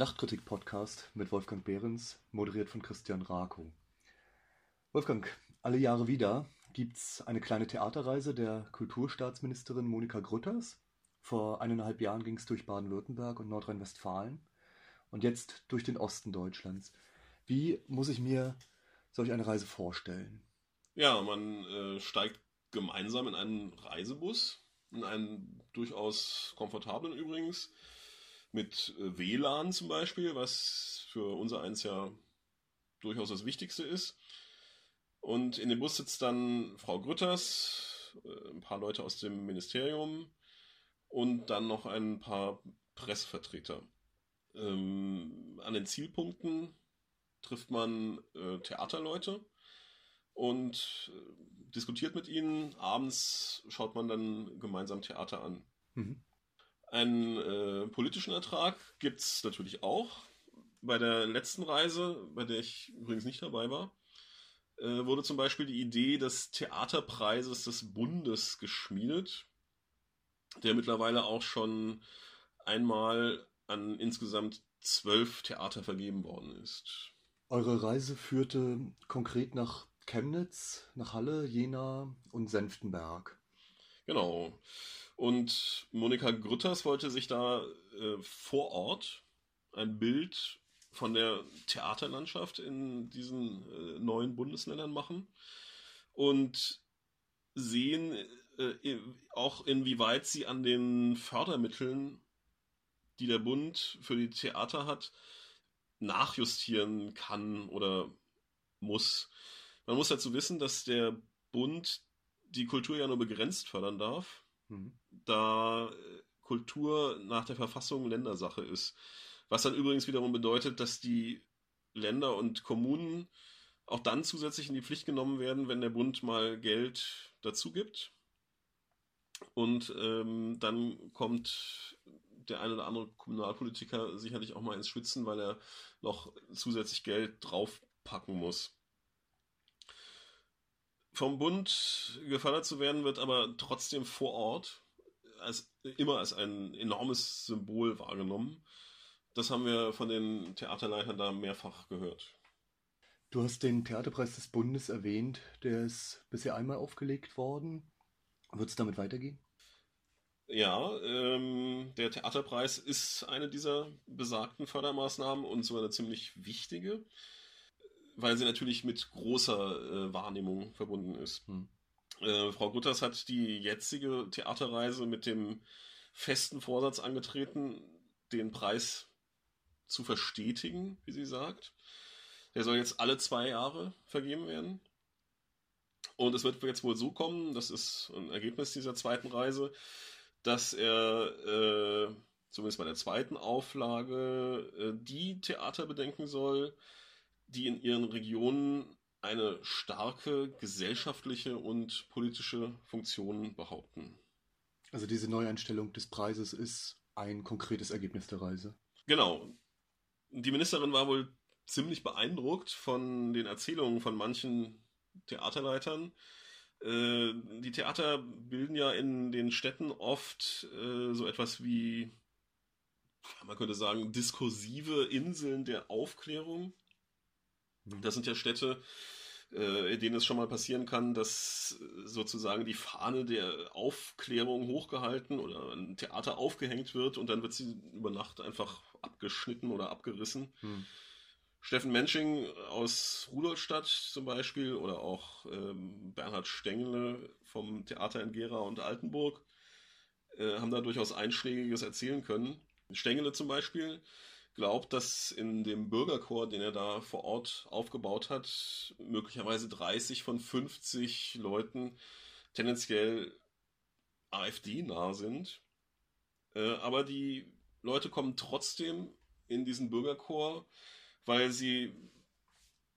Nachtkritik-Podcast mit Wolfgang Behrens, moderiert von Christian Rako. Wolfgang, alle Jahre wieder gibt es eine kleine Theaterreise der Kulturstaatsministerin Monika Grütters. Vor eineinhalb Jahren ging es durch Baden-Württemberg und Nordrhein-Westfalen und jetzt durch den Osten Deutschlands. Wie muss ich mir solch eine Reise vorstellen? Ja, man äh, steigt gemeinsam in einen Reisebus, in einen durchaus komfortablen übrigens, mit äh, WLAN zum Beispiel, was für unser eins ja durchaus das Wichtigste ist. Und in dem Bus sitzt dann Frau Grütters, äh, ein paar Leute aus dem Ministerium und dann noch ein paar Pressevertreter. Ähm, an den Zielpunkten trifft man äh, Theaterleute und äh, diskutiert mit ihnen. Abends schaut man dann gemeinsam Theater an. Mhm. Einen äh, politischen Ertrag gibt es natürlich auch. Bei der letzten Reise, bei der ich übrigens nicht dabei war, äh, wurde zum Beispiel die Idee des Theaterpreises des Bundes geschmiedet, der mittlerweile auch schon einmal an insgesamt zwölf Theater vergeben worden ist. Eure Reise führte konkret nach Chemnitz, nach Halle, Jena und Senftenberg. Genau. Und Monika Grütters wollte sich da äh, vor Ort ein Bild von der Theaterlandschaft in diesen äh, neuen Bundesländern machen und sehen äh, auch inwieweit sie an den Fördermitteln, die der Bund für die Theater hat, nachjustieren kann oder muss. Man muss dazu wissen, dass der Bund die Kultur ja nur begrenzt fördern darf, mhm. Da Kultur nach der Verfassung Ländersache ist. Was dann übrigens wiederum bedeutet, dass die Länder und Kommunen auch dann zusätzlich in die Pflicht genommen werden, wenn der Bund mal Geld dazu gibt. Und ähm, dann kommt der eine oder andere Kommunalpolitiker sicherlich auch mal ins Schwitzen, weil er noch zusätzlich Geld draufpacken muss. Vom Bund gefördert zu werden, wird aber trotzdem vor Ort als, immer als ein enormes Symbol wahrgenommen. Das haben wir von den Theaterleitern da mehrfach gehört. Du hast den Theaterpreis des Bundes erwähnt. Der ist bisher einmal aufgelegt worden. Wird es damit weitergehen? Ja, ähm, der Theaterpreis ist eine dieser besagten Fördermaßnahmen und sogar eine ziemlich wichtige, weil sie natürlich mit großer äh, Wahrnehmung verbunden ist. Hm. Äh, Frau Gutters hat die jetzige Theaterreise mit dem festen Vorsatz angetreten, den Preis zu verstetigen, wie sie sagt. Der soll jetzt alle zwei Jahre vergeben werden. Und es wird jetzt wohl so kommen, das ist ein Ergebnis dieser zweiten Reise, dass er äh, zumindest bei der zweiten Auflage äh, die Theater bedenken soll, die in ihren Regionen eine starke gesellschaftliche und politische Funktion behaupten. Also diese Neueinstellung des Preises ist ein konkretes Ergebnis der Reise. Genau die Ministerin war wohl ziemlich beeindruckt von den Erzählungen von manchen Theaterleitern. Äh, die Theater bilden ja in den Städten oft äh, so etwas wie, man könnte sagen, diskursive Inseln der Aufklärung. Das sind ja Städte, äh, in denen es schon mal passieren kann, dass sozusagen die Fahne der Aufklärung hochgehalten oder ein Theater aufgehängt wird und dann wird sie über Nacht einfach abgeschnitten oder abgerissen. Hm. Steffen Mensching aus Rudolstadt zum Beispiel oder auch ähm, Bernhard Stengele vom Theater in Gera und Altenburg äh, haben da durchaus Einschlägiges erzählen können. Stengele zum Beispiel glaubt, dass in dem Bürgerchor, den er da vor Ort aufgebaut hat, möglicherweise 30 von 50 Leuten tendenziell AfD-nah sind. Äh, aber die Leute kommen trotzdem in diesen Bürgerchor, weil sie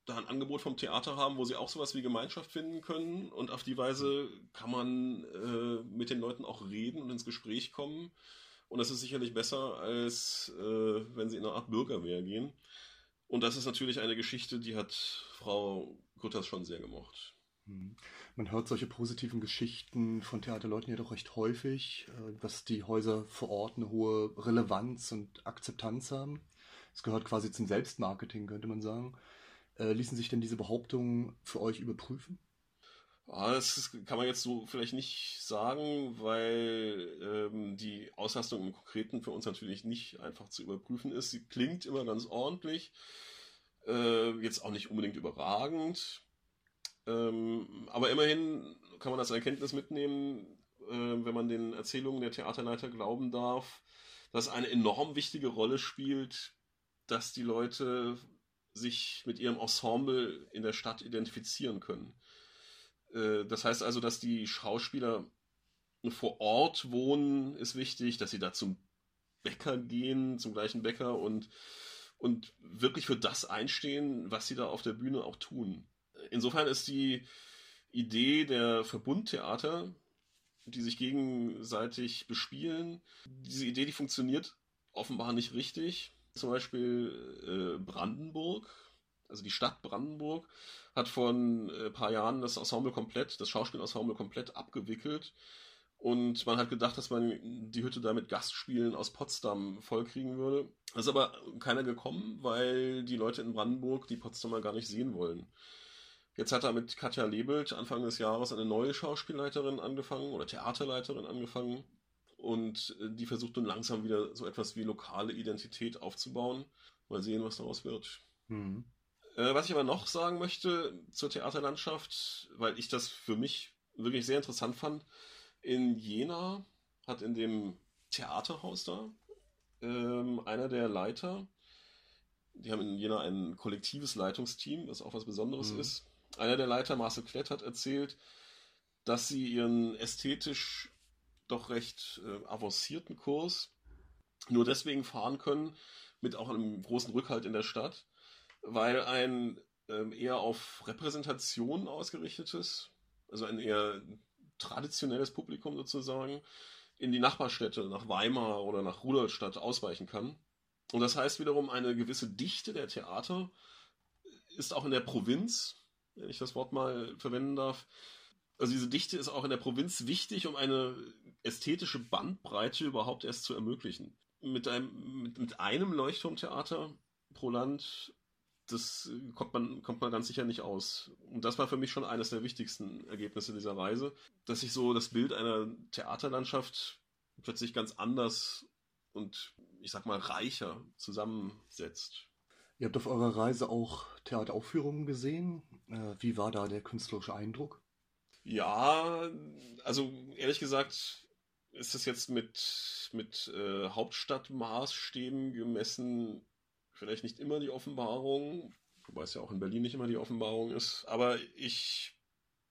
da ein Angebot vom Theater haben, wo sie auch sowas wie Gemeinschaft finden können. Und auf die Weise kann man äh, mit den Leuten auch reden und ins Gespräch kommen. Und das ist sicherlich besser, als äh, wenn sie in eine Art Bürgerwehr gehen. Und das ist natürlich eine Geschichte, die hat Frau Gutters schon sehr gemocht. Hm. Man hört solche positiven Geschichten von Theaterleuten ja doch recht häufig, äh, dass die Häuser vor Ort eine hohe Relevanz und Akzeptanz haben. Es gehört quasi zum Selbstmarketing, könnte man sagen. Äh, ließen sich denn diese Behauptungen für euch überprüfen? Ja, das kann man jetzt so vielleicht nicht sagen, weil ähm, die Auslastung im Konkreten für uns natürlich nicht einfach zu überprüfen ist. Sie klingt immer ganz ordentlich, äh, jetzt auch nicht unbedingt überragend, ähm, aber immerhin kann man das Erkenntnis mitnehmen, äh, wenn man den Erzählungen der Theaterleiter glauben darf, dass eine enorm wichtige Rolle spielt, dass die Leute sich mit ihrem Ensemble in der Stadt identifizieren können. Äh, das heißt also, dass die Schauspieler vor Ort wohnen, ist wichtig, dass sie da zum Bäcker gehen, zum gleichen Bäcker und, und wirklich für das einstehen, was sie da auf der Bühne auch tun. Insofern ist die Idee der Verbundtheater, die sich gegenseitig bespielen, diese Idee, die funktioniert offenbar nicht richtig. Zum Beispiel äh, Brandenburg, also die Stadt Brandenburg, hat vor ein äh, paar Jahren das Ensemble komplett, das Schauspielensemble komplett abgewickelt. Und man hat gedacht, dass man die Hütte da mit Gastspielen aus Potsdam vollkriegen würde. Das ist aber keiner gekommen, weil die Leute in Brandenburg die Potsdamer gar nicht sehen wollen. Jetzt hat er mit Katja Lebelt Anfang des Jahres eine neue Schauspielleiterin angefangen oder Theaterleiterin angefangen. Und äh, die versucht nun langsam wieder so etwas wie lokale Identität aufzubauen. Mal sehen, was daraus wird. Mhm. Äh, was ich aber noch sagen möchte zur Theaterlandschaft, weil ich das für mich wirklich sehr interessant fand, in Jena hat in dem Theaterhaus da ähm, einer der Leiter, die haben in Jena ein kollektives Leitungsteam, was auch was Besonderes mhm. ist. Einer der Leiter, Marcel Klett, hat erzählt, dass sie ihren ästhetisch doch recht äh, avancierten Kurs nur deswegen fahren können, mit auch einem großen Rückhalt in der Stadt, weil ein ähm, eher auf Repräsentation ausgerichtetes, also ein eher traditionelles Publikum sozusagen, in die Nachbarstädte, nach Weimar oder nach Rudolstadt ausweichen kann. Und das heißt wiederum, eine gewisse Dichte der Theater ist auch in der Provinz, wenn ich das Wort mal verwenden darf, also diese Dichte ist auch in der Provinz wichtig, um eine ästhetische Bandbreite überhaupt erst zu ermöglichen. Mit einem, mit, mit einem Leuchtturmtheater pro Land das äh, kommt man, kommt man ganz sicher nicht aus. Und das war für mich schon eines der wichtigsten Ergebnisse dieser Reise, dass sich so das Bild einer Theaterlandschaft plötzlich ganz anders und ich sag mal reicher zusammensetzt. Ihr habt auf eurer Reise auch Theateraufführungen gesehen. Äh, wie war da der künstlerische Eindruck? Ja, also ehrlich gesagt ist es jetzt mit, mit äh, Hauptstadtmaßstäben gemessen vielleicht nicht immer die Offenbarung, wobei es ja auch in Berlin nicht immer die Offenbarung ist, aber ich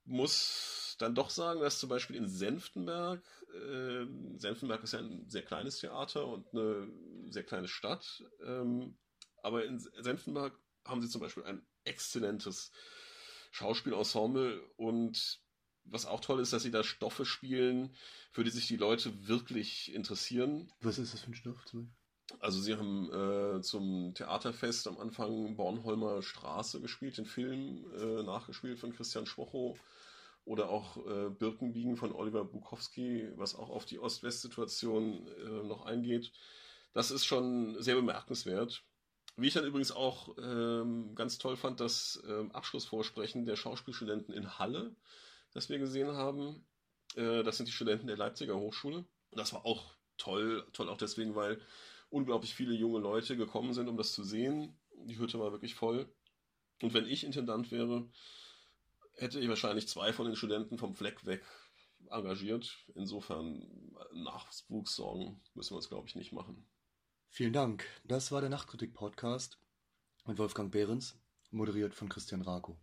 muss dann doch sagen, dass zum Beispiel in Senftenberg, äh, Senftenberg ist ja ein sehr kleines Theater und eine sehr kleine Stadt, ähm, aber in Senftenberg haben sie zum Beispiel ein exzellentes Schauspielensemble und was auch toll ist, dass sie da Stoffe spielen, für die sich die Leute wirklich interessieren. Was ist das für ein Stoff zum Beispiel? Also sie haben äh, zum Theaterfest am Anfang Bornholmer Straße gespielt, den Film äh, nachgespielt von Christian Schwocho oder auch äh, Birkenbiegen von Oliver Bukowski, was auch auf die Ost-West-Situation äh, noch eingeht. Das ist schon sehr bemerkenswert. Wie ich dann übrigens auch ähm, ganz toll fand, das ähm, Abschlussvorsprechen der Schauspielstudenten in Halle, das wir gesehen haben. Äh, das sind die Studenten der Leipziger Hochschule. Das war auch toll, toll auch deswegen, weil unglaublich viele junge Leute gekommen sind, um das zu sehen. Die Hütte war wirklich voll. Und wenn ich Intendant wäre, hätte ich wahrscheinlich zwei von den Studenten vom Fleck weg engagiert. Insofern Nachwuchssorgen müssen wir uns, glaube ich, nicht machen. Vielen Dank. Das war der Nachtkritik-Podcast mit Wolfgang Behrens, moderiert von Christian Rako.